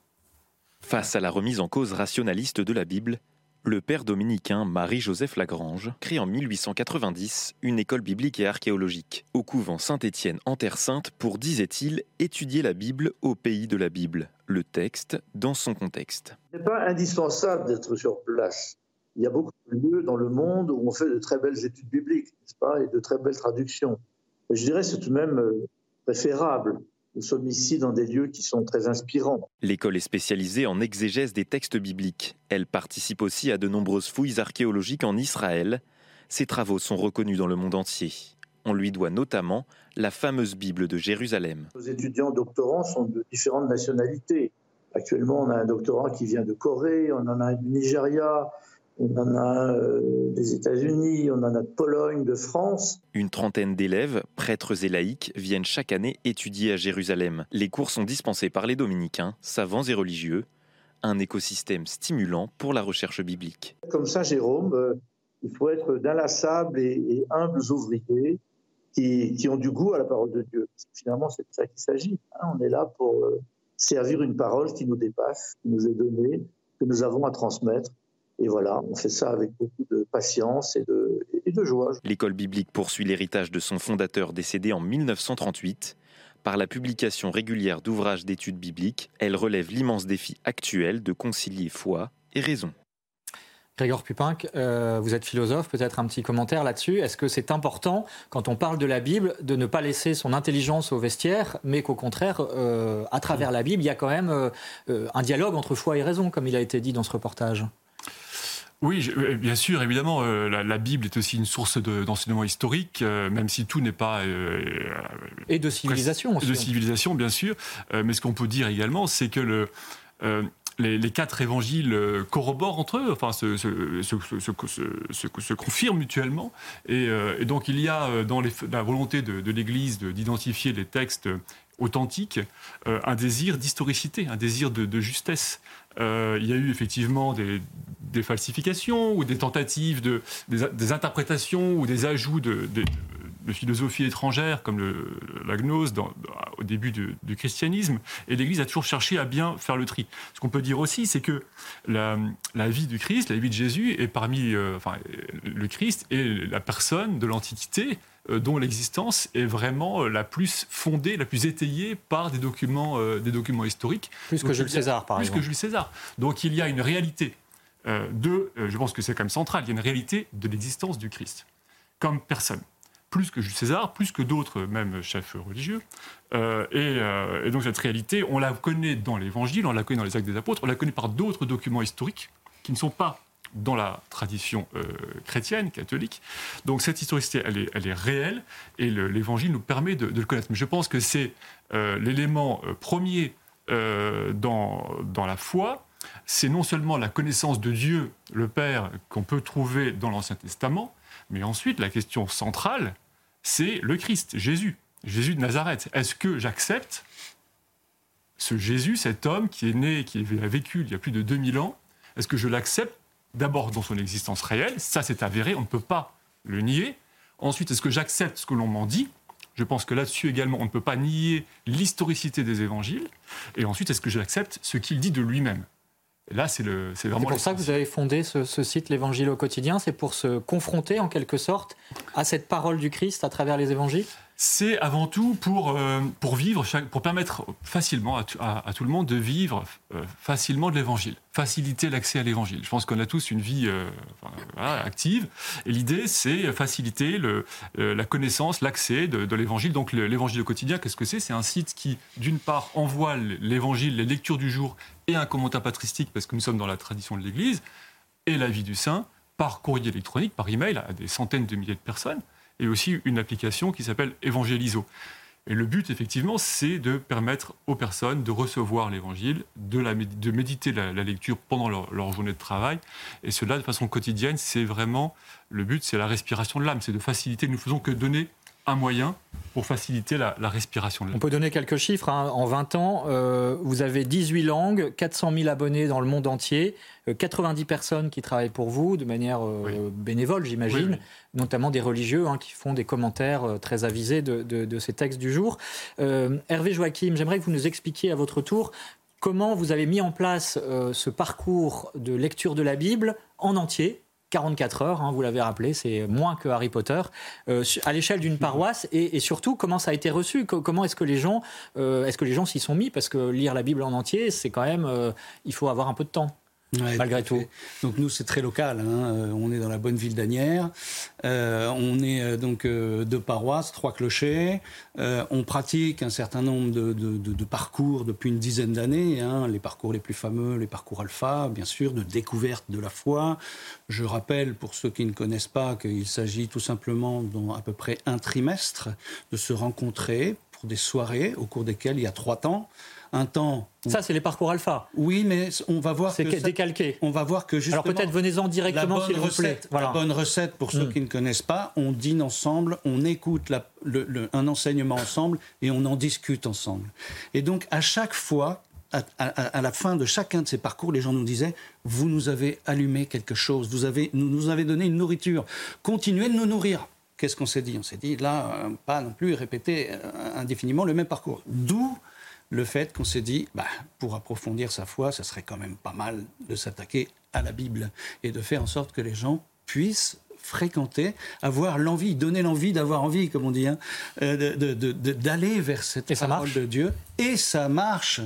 Face à la remise en cause rationaliste de la Bible, le père dominicain Marie-Joseph Lagrange crée en 1890 une école biblique et archéologique au couvent Saint-Étienne en Terre Sainte pour, disait-il, étudier la Bible au pays de la Bible, le texte dans son contexte. Ce n'est pas indispensable d'être sur place. Il y a beaucoup de lieux dans le monde où on fait de très belles études bibliques, n'est-ce pas, et de très belles traductions. je dirais c'est tout de même préférable. Nous sommes ici dans des lieux qui sont très inspirants. L'école est spécialisée en exégèse des textes bibliques. Elle participe aussi à de nombreuses fouilles archéologiques en Israël. Ses travaux sont reconnus dans le monde entier. On lui doit notamment la fameuse Bible de Jérusalem. Nos étudiants doctorants sont de différentes nationalités. Actuellement, on a un doctorant qui vient de Corée, on en a un du Nigeria, on en a euh, des États-Unis, on en a de Pologne, de France. Une trentaine d'élèves, prêtres et laïcs, viennent chaque année étudier à Jérusalem. Les cours sont dispensés par les dominicains, savants et religieux. Un écosystème stimulant pour la recherche biblique. Comme Saint Jérôme, euh, il faut être d'inlassables et, humbles ouvriers qui, ont du goût à la parole de Dieu. Finalement, c'est de ça qu'il s'agit. Hein. On est là pour euh, servir une parole qui nous dépasse, qui nous est donnée, que nous avons à transmettre. Et voilà, on fait ça avec beaucoup de patience et de, et de joie. L'école biblique poursuit l'héritage de son fondateur décédé en 1938. Par la publication régulière d'ouvrages d'études bibliques, elle relève l'immense défi actuel de concilier foi et raison. Grégor Pupinck, euh, vous êtes philosophe, peut-être un petit commentaire là-dessus. Est-ce que c'est important, quand on parle de la Bible, de ne pas laisser son intelligence au vestiaire, mais qu'au contraire, euh, à travers la Bible, il y a quand même euh, un dialogue entre foi et raison, comme il a été dit dans ce reportage? Oui, bien sûr, évidemment, la, Bible est aussi une source d'enseignement historique, même si tout n'est pas... et de civilisation aussi. De civilisation, bien sûr. mais ce qu'on peut dire également, c'est que le, les, quatre évangiles euh, corroborent entre eux, enfin se, se, confirment mutuellement. Euh, et, donc il y a euh, dans la volonté de, l'Église d'identifier les textes authentiques un désir d'historicité, un désir de, justesse. il y a eu effectivement des, falsifications ou des tentatives de des, interprétations ou des ajouts de, de philosophie étrangère, comme le, la gnose au début du, christianisme, et l'Église a toujours cherché à bien faire le tri. Ce qu'on peut dire aussi, c'est que la, vie du Christ, la vie de Jésus, est parmi, euh, enfin, le Christ est la personne de l'Antiquité euh, dont l'existence est vraiment euh, la plus fondée, la plus étayée par des documents, des documents historiques. Plus que Jules César, par exemple. Plus que Jules César. Donc il y a une réalité de, je pense que c'est quand même central, il y a une réalité de l'existence du Christ comme personne plus que Jules César, plus que d'autres, même chefs religieux. Euh, euh, et, donc cette réalité, on la connaît dans l'Évangile, on la connaît dans les Actes des Apôtres, on la connaît par d'autres documents historiques qui ne sont pas dans la tradition euh, chrétienne, catholique. Donc cette historicité, elle est, elle est réelle et l'Évangile nous permet de, le connaître. Mais je pense que c'est l'élément premier dans la foi, c'est non seulement la connaissance de Dieu, le Père, qu'on peut trouver dans l'Ancien Testament, mais ensuite, la question centrale, c'est le Christ, Jésus, Jésus de Nazareth. Est-ce que j'accepte ce Jésus, cet homme qui est né, qui a vécu il y a plus de 2000 ans Est-ce que je l'accepte d'abord dans son existence réelle? Ça, c'est avéré, on ne peut pas le nier. Ensuite, est-ce que j'accepte ce que l'on m'en dit? Je pense que là-dessus également, on ne peut pas nier l'historicité des évangiles. Et ensuite, est-ce que j'accepte ce qu'il dit de lui-même? Là, c'est vraiment. C'est pour ça que vous avez fondé ce, site, l'Évangile au quotidien. C'est pour se confronter en quelque sorte à cette parole du Christ à travers les évangiles? C'est avant tout pour, euh, pour vivre, pour permettre facilement à, tout le monde de vivre euh, facilement de l'évangile, faciliter l'accès à l'évangile. Je pense qu'on a tous une vie euh, active et l'idée c'est faciliter le, la connaissance, l'accès de, de l'évangile. Donc l'évangile au quotidien, qu'est-ce que c'est? C'est un site qui, d'une part, envoie l'évangile, les lectures du jour un commentaire patristique parce que nous sommes dans la tradition de l'Église et la vie du saint par courrier électronique, par email à des centaines de milliers de personnes et aussi une application qui s'appelle Evangelizo. Et le but, effectivement, c'est de permettre aux personnes de recevoir l'évangile, de, de méditer la, lecture pendant leur, leur, journée de travail. Et cela de façon quotidienne, c'est vraiment le but, c'est la respiration de l'âme, c'est de faciliter. Nous ne faisons que donner un moyen pour faciliter la, respiration de On peut donner quelques chiffres. Hein. En 20 ans, euh, vous avez 18 langues, 400 000 abonnés dans le monde entier, 90 euh, personnes qui travaillent pour vous de manière euh, bénévole, j'imagine, notamment des religieux hein, qui font des commentaires très avisés de, ces textes du jour. Hervé Joachim, j'aimerais que vous nous expliquiez à votre tour comment vous avez mis en place ce parcours de lecture de la Bible en entier, 44 heures, hein, vous l'avez rappelé, c'est moins que Harry Potter, euh, à l'échelle d'une paroisse, et, surtout comment ça a été reçu, comment est-ce que les gens, euh, est-ce que les gens s'y sont mis, parce que lire la Bible en entier, c'est quand même, euh, il faut avoir un peu de temps. Malgré tout. Donc nous, c'est très local. Hein. Euh, on est dans la bonne ville d'Anières. Euh, on est euh, donc deux paroisses, trois clochers. on pratique un certain nombre de, parcours depuis une dizaine d'années. Hein. Les parcours les plus fameux, les parcours alpha, bien sûr, de découverte de la foi. Je rappelle, pour ceux qui ne connaissent pas, qu'il s'agit tout simplement, dans à peu près un trimestre, de se rencontrer pour des soirées au cours desquelles il y a trois temps un temps. Ça, c'est les parcours alpha. Oui, mais on va voir que. C'est décalqué. On va voir que justement. Alors peut-être venez-en directement, s'il vous plaît. La bonne recette, pour ceux hmm. qui ne connaissent pas, on dîne ensemble, on écoute un enseignement ensemble et on en discute ensemble. Et donc, à chaque fois, à, la fin de chacun de ces parcours, les gens nous disaient Vous nous avez allumé quelque chose, vous avez, nous, nous avez donné une nourriture, continuez de nous nourrir. Qu'est-ce qu'on s'est dit? On s'est dit là, euh, pas non plus répéter euh, indéfiniment le même parcours. D'où le fait qu'on s'est dit, bah, pour approfondir sa foi, ce serait quand même pas mal de s'attaquer à la Bible et de faire en sorte que les gens puissent fréquenter, avoir l'envie, donner l'envie d'avoir envie, comme on dit, hein, euh, d'aller vers cette parole de Dieu. Et ça marche.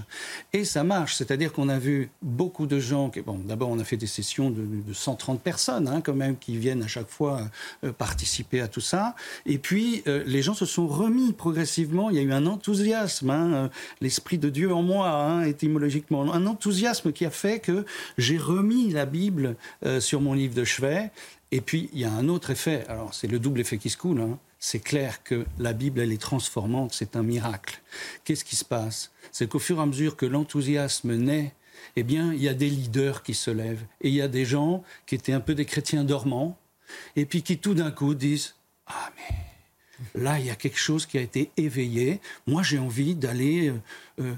Et ça marche. C'est-à-dire qu'on a vu beaucoup de gens. Qui, bon, d'abord, on a fait des sessions de, 130 personnes, hein, quand même, qui viennent à chaque fois euh, participer à tout ça. Et puis, euh, les gens se sont remis progressivement. Il y a eu un enthousiasme, hein, l'esprit de Dieu en moi, étymologiquement, un enthousiasme qui a fait que j'ai remis la Bible sur mon livre de chevet et puis, il y a un autre effet. Alors, c'est le double effet qui se coule. Hein. C'est clair que la Bible, elle est transformante. C'est un miracle. Qu'est-ce qui se passe? C'est qu'au fur et à mesure que l'enthousiasme naît, eh bien, il y a des leaders qui se lèvent. Et il y a des gens qui étaient un peu des chrétiens dormants, et puis qui tout d'un coup disent Ah, mais là, il y a quelque chose qui a été éveillé. Moi, j'ai envie d'aller euh, euh,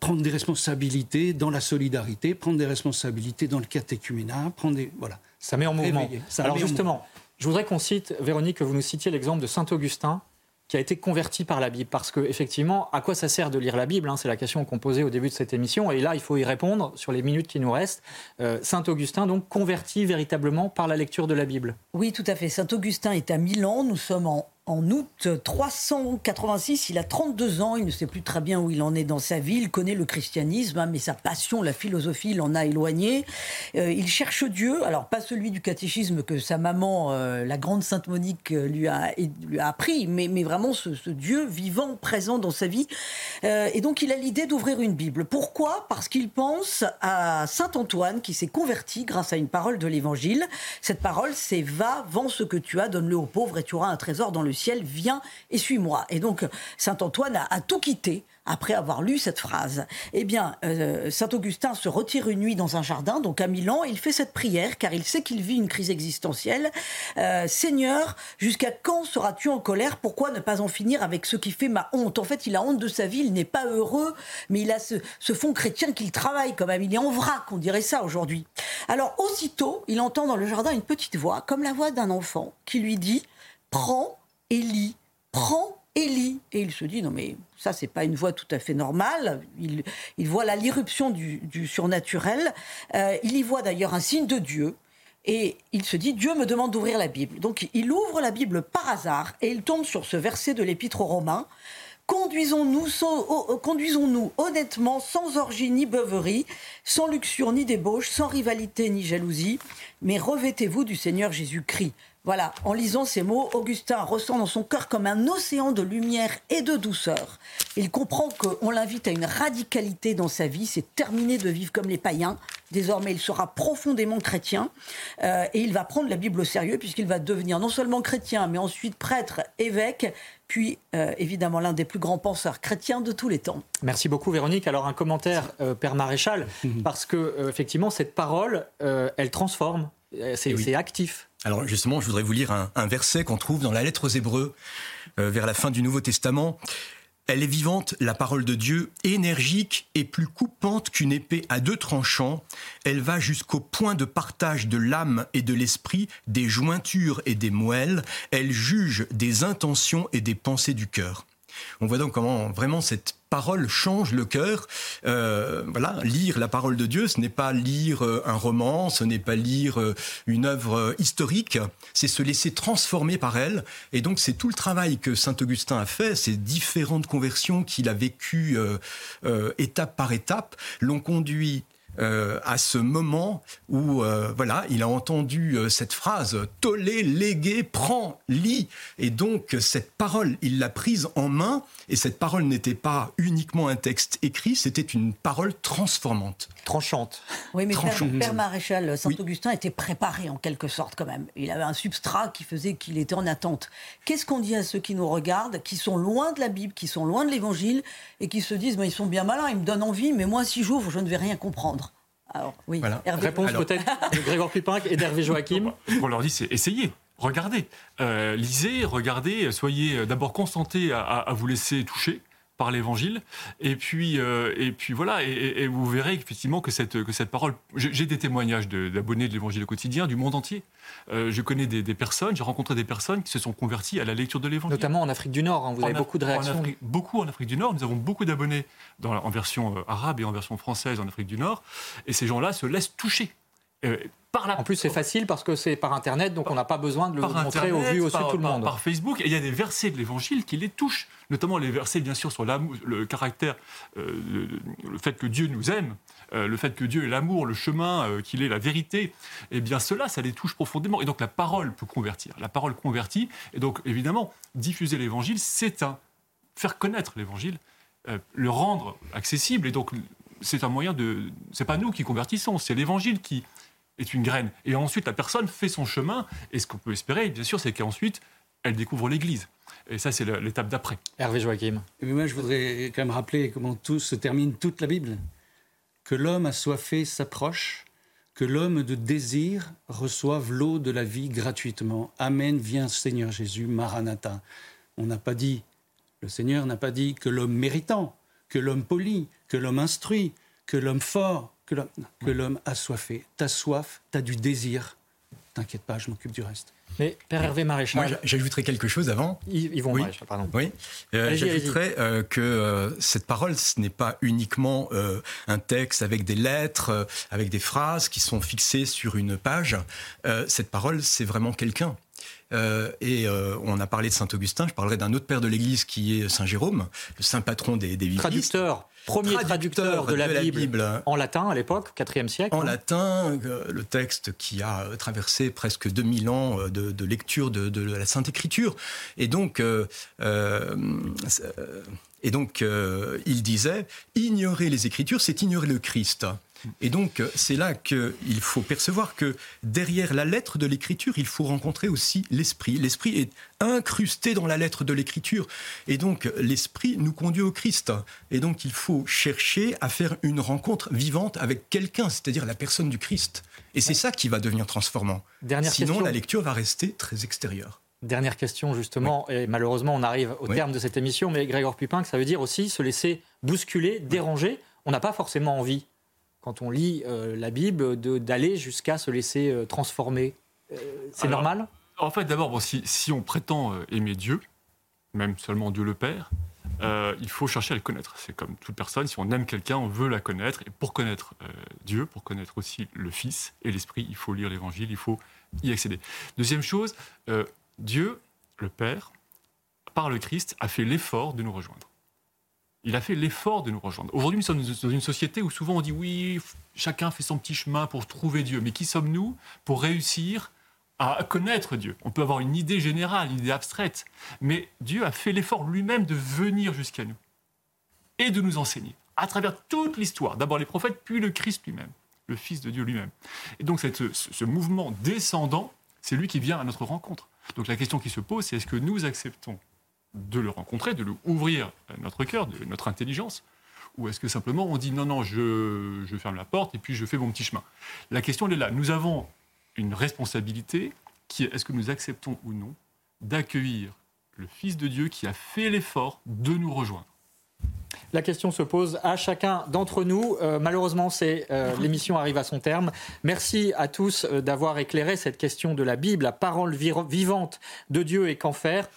prendre des responsabilités dans la solidarité, prendre des responsabilités dans le catéchuménat, prendre des. Voilà. Ça met en mouvement. Alors justement, je voudrais qu'on cite, Véronique, que vous nous citiez l'exemple de Saint Augustin, qui a été converti par la Bible. Parce que, effectivement, à quoi ça sert de lire la Bible hein, C'est la question qu'on posait au début de cette émission. Et là, il faut y répondre sur les minutes qui nous restent. Euh, Saint Augustin, donc, converti véritablement par la lecture de la Bible. Oui, tout à fait. Saint Augustin est à Milan. Nous sommes en en août 386. Il a 32 ans, il ne sait plus très bien où il en est dans sa vie, il connaît le christianisme, hein, mais sa passion, la philosophie, l'en a éloigné. Euh, il cherche Dieu, alors pas celui du catéchisme que sa maman, euh, la grande Sainte Monique, euh, lui a, appris, mais, vraiment ce, Dieu vivant, présent dans sa vie. et donc il a l'idée d'ouvrir une Bible. Pourquoi? Parce qu'il pense à Saint Antoine qui s'est converti grâce à une parole de l'Évangile. Cette parole, c'est va, vends ce que tu as, donne-le aux pauvres et tu auras un trésor dans le ciel, viens et suis-moi. Et donc, Saint Antoine a, tout quitté après avoir lu cette phrase. Eh bien, euh, Saint Augustin se retire une nuit dans un jardin, donc à Milan, il fait cette prière car il sait qu'il vit une crise existentielle. Euh, Seigneur, jusqu'à quand seras-tu en colère? Pourquoi ne pas en finir avec ce qui fait ma honte? En fait, il a honte de sa vie, il n'est pas heureux, mais il a ce, ce fond chrétien qu'il travaille quand même. Il est en vrac, on dirait ça aujourd'hui. Alors, aussitôt, il entend dans le jardin une petite voix, comme la voix d'un enfant, qui lui dit Prends Élie, prends Élie. Et il se dit, non mais ça, c'est pas une voix tout à fait normale. Il, voit là l'irruption du, surnaturel. Euh, il y voit d'ailleurs un signe de Dieu. Et il se dit, Dieu me demande d'ouvrir la Bible. Donc il ouvre la Bible par hasard et il tombe sur ce verset de l'Épître aux Romains. Conduisons-nous conduisons honnêtement, sans orgie ni beuverie, sans luxure ni débauche, sans rivalité ni jalousie, mais revêtez-vous du Seigneur Jésus-Christ. Voilà, en lisant ces mots, Augustin ressent dans son cœur comme un océan de lumière et de douceur. Il comprend qu'on l'invite à une radicalité dans sa vie, c'est terminé de vivre comme les païens. Désormais, il sera profondément chrétien euh, et il va prendre la Bible au sérieux puisqu'il va devenir non seulement chrétien, mais ensuite prêtre, évêque, puis euh, évidemment l'un des plus grands penseurs chrétiens de tous les temps. Merci beaucoup Véronique. Alors un commentaire, euh, Père Maréchal, parce que effectivement cette parole, elle transforme, c'est eh actif. Alors justement, je voudrais vous lire un, verset qu'on trouve dans la lettre aux Hébreux, euh, vers la fin du Nouveau Testament. Elle est vivante, la parole de Dieu, énergique et plus coupante qu'une épée à deux tranchants. Elle va jusqu'au point de partage de l'âme et de l'esprit, des jointures et des moelles. Elle juge des intentions et des pensées du cœur. On voit donc comment vraiment cette parole change le cœur. Euh, voilà, lire la parole de Dieu, ce n'est pas lire euh, un roman, ce n'est pas lire euh, une œuvre historique, c'est se laisser transformer par elle. Et donc c'est tout le travail que saint Augustin a fait, ces différentes conversions qu'il a vécues étape par étape, l'ont conduit euh, à ce moment où euh, voilà, il a entendu euh, cette phrase Tolé, légué, prends, lis. Et donc cette parole, il l'a prise en main. Et cette parole n'était pas uniquement un texte écrit, c'était une parole transformante. Tranchante. Oui, mais Père, Maréchal Saint-Augustin était préparé en quelque sorte quand même. Il avait un substrat qui faisait qu'il était en attente. Qu'est-ce qu'on dit à ceux qui nous regardent, qui sont loin de la Bible, qui sont loin de l'Évangile et qui se disent mais ils sont bien malins, ils me donnent envie, mais moi si j'ouvre, je ne vais rien comprendre. Alors, oui. Réponse peut-être de Grégoire Pupin et d'Hervé Joachim. Ce qu'on leur dit, c'est essayez. Regardez, euh, lisez, regardez, soyez d'abord consentés à, vous laisser toucher par l'évangile. Et puis, euh, et puis voilà, et, vous verrez effectivement que cette, que cette parole. J'ai des témoignages d'abonnés de, l'évangile au quotidien du monde entier. Euh, je connais des, personnes, j'ai rencontré des personnes qui se sont converties à la lecture de l'évangile. Notamment en Afrique du Nord, hein, vous avez beaucoup de réactions. beaucoup en Afrique du Nord. Nous avons beaucoup d'abonnés en version euh, arabe et en version française en Afrique du Nord. Et ces gens-là se laissent toucher. En plus, c'est facile parce que c'est par Internet, donc on n'a pas besoin de le montrer au vu, au par, tout le monde. Par Facebook, et il y a des versets de l'Évangile qui les touchent, notamment les versets, bien sûr, sur le caractère, euh, le, fait que Dieu nous aime, euh, le fait que Dieu est l'amour, le chemin, euh, qu'il est la vérité. Eh bien, cela, ça les touche profondément. Et donc, la parole peut convertir. La parole convertit. Et donc, évidemment, diffuser l'Évangile, c'est un faire connaître l'Évangile, le rendre accessible. Et donc, c'est un moyen de. C'est pas nous qui convertissons, c'est l'Évangile qui est une graine. Et ensuite, la personne fait son chemin. Et ce qu'on peut espérer, bien sûr, c'est qu'ensuite, elle découvre l'Église. Et ça, c'est l'étape d'après. Hervé Joachim. Mais moi, je voudrais quand même rappeler comment tout se termine toute la Bible. Que l'homme assoiffé s'approche, que l'homme de désir reçoive l'eau de la vie gratuitement. Amen, viens Seigneur Jésus, Maranatha. On n'a pas dit, le Seigneur n'a pas dit que l'homme méritant, que l'homme poli, que l'homme instruit, que l'homme fort, que l'homme a soifé. T'as soif, t'as du désir. T'inquiète pas, je m'occupe du reste. Mais Père Hervé Maréchal. Moi, j'ajouterais quelque chose avant. Ils, vont Maréchal, pardon. Oui. Euh, j'ajouterais euh, que euh, cette parole, ce n'est pas uniquement un texte avec des lettres, avec des phrases qui sont fixées sur une page. cette parole, c'est vraiment quelqu'un. et on a parlé de Saint Augustin, je parlerai d'un autre père de l'Église qui est Saint Jérôme, le saint patron des, des Traducteur premier traducteur, de, la, Bible, en latin à l'époque, 4e siècle. En latin, euh, le texte qui a traversé presque 2000 ans euh, de, lecture de, la Sainte Écriture. Et donc, euh, et donc il disait, ignorer les Écritures, c'est ignorer le Christ. Et donc, c'est là qu'il faut percevoir que derrière la lettre de l'écriture, il faut rencontrer aussi l'esprit. L'esprit est incrusté dans la lettre de l'écriture. Et donc, l'esprit nous conduit au Christ. Et donc, il faut chercher à faire une rencontre vivante avec quelqu'un, c'est-à-dire la personne du Christ. Et c'est ça qui va devenir transformant. Sinon, la lecture va rester très extérieure. Dernière question, justement, et malheureusement, on arrive au terme de cette émission, mais Grégor Pupin, ça veut dire aussi se laisser bousculer, déranger. On n'a pas forcément envie quand on lit euh, la Bible, d'aller jusqu'à se laisser euh, transformer. Euh, c'est normal? En fait, d'abord, si, on prétend aimer Dieu, même seulement Dieu le Père, il faut chercher à le connaître. C'est comme toute personne, si on aime quelqu'un, on veut la connaître. Et pour connaître Dieu, pour connaître aussi le Fils et l'Esprit, il faut lire l'Évangile, il faut y accéder. Deuxième chose, Dieu, le Père, par le Christ, a fait l'effort de nous rejoindre il a fait l'effort de nous rejoindre. Aujourd'hui, nous sommes dans une société où souvent on dit oui, chacun fait son petit chemin pour trouver Dieu. Mais qui sommes-nous pour réussir à connaître Dieu? On peut avoir une idée générale, une idée abstraite. Mais Dieu a fait l'effort lui-même de venir jusqu'à nous et de nous enseigner à travers toute l'histoire. D'abord les prophètes, puis le Christ lui-même, le Fils de Dieu lui-même. Et donc cette, ce mouvement descendant, c'est lui qui vient à notre rencontre. Donc la question qui se pose, c'est est-ce que nous acceptons de le rencontrer, de lui ouvrir notre cœur, de notre intelligence Ou est-ce que simplement on dit non, non, je, ferme la porte et puis je fais mon petit chemin? La question, est là. Nous avons une responsabilité qui est est-ce que nous acceptons ou non d'accueillir le Fils de Dieu qui a fait l'effort de nous rejoindre? La question se pose à chacun d'entre nous. Euh, malheureusement, c'est euh, [LAUGHS] l'émission arrive à son terme. Merci à tous euh, d'avoir éclairé cette question de la Bible, la parole vivante de Dieu et qu'en faire.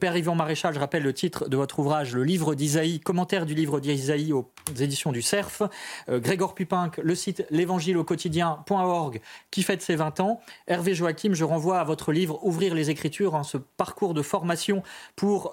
Père Yvan Maréchal, je rappelle le titre de votre ouvrage, le livre d'Isaïe, commentaire du livre d'Isaïe aux éditions du Cerf. Grégor Pupinck, le site l'évangile au quotidien.org qui fête ses 20 ans. Hervé Joachim, je renvoie à votre livre Ouvrir les Écritures, hein, ce parcours de formation pour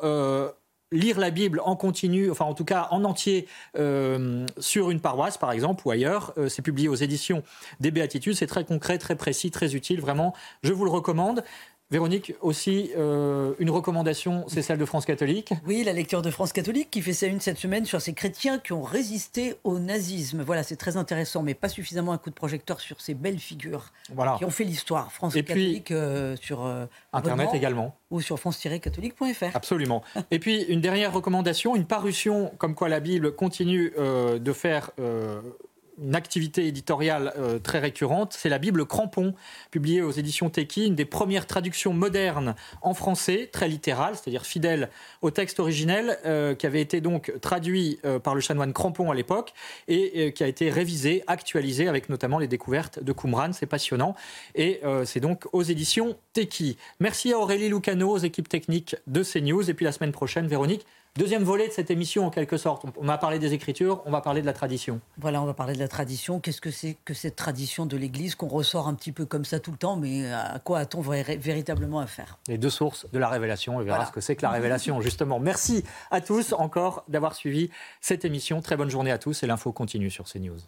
lire la Bible en continu, enfin en tout cas en entier euh, sur une paroisse par exemple ou ailleurs. Euh, c'est publié aux éditions des Béatitudes. C'est très concret, très précis, très utile. Vraiment, je vous le recommande. Véronique, aussi, euh, une recommandation, c'est celle de France catholique. Oui, la lecture de France catholique qui fait sa une cette semaine sur ces chrétiens qui ont résisté au nazisme. Voilà, c'est très intéressant, mais pas suffisamment un coup de projecteur sur ces belles figures qui ont fait l'histoire. France catholique euh, sur euh, Internet également. Ou sur france-catholique.fr. Absolument. Et puis, une dernière recommandation, une parution comme quoi la Bible continue de faire une activité éditoriale euh, très récurrente, c'est la Bible Crampon, publiée aux éditions Teki, une des premières traductions modernes en français, très littérale, c'est-à-dire fidèle au texte originel, euh, qui avait été donc traduit euh, par le chanoine Crampon à l'époque et qui a été révisé, actualisé avec notamment les découvertes de Qumran. C'est passionnant et c'est donc aux éditions Teki. Merci à Aurélie Lucano, aux équipes techniques de CNews et puis la semaine prochaine, Véronique. Deuxième volet de cette émission, en quelque sorte. On a parlé des Écritures, on va parler de la tradition. Voilà, on va parler de la tradition. Qu'est-ce que c'est que cette tradition de l'Église qu'on ressort un petit peu comme ça tout le temps, mais à quoi a-t-on véritablement à faire Les deux sources de la révélation, on verra ce que c'est que la révélation, [LAUGHS] justement. Merci à tous encore d'avoir suivi cette émission. Très bonne journée à tous et l'info continue sur CNews.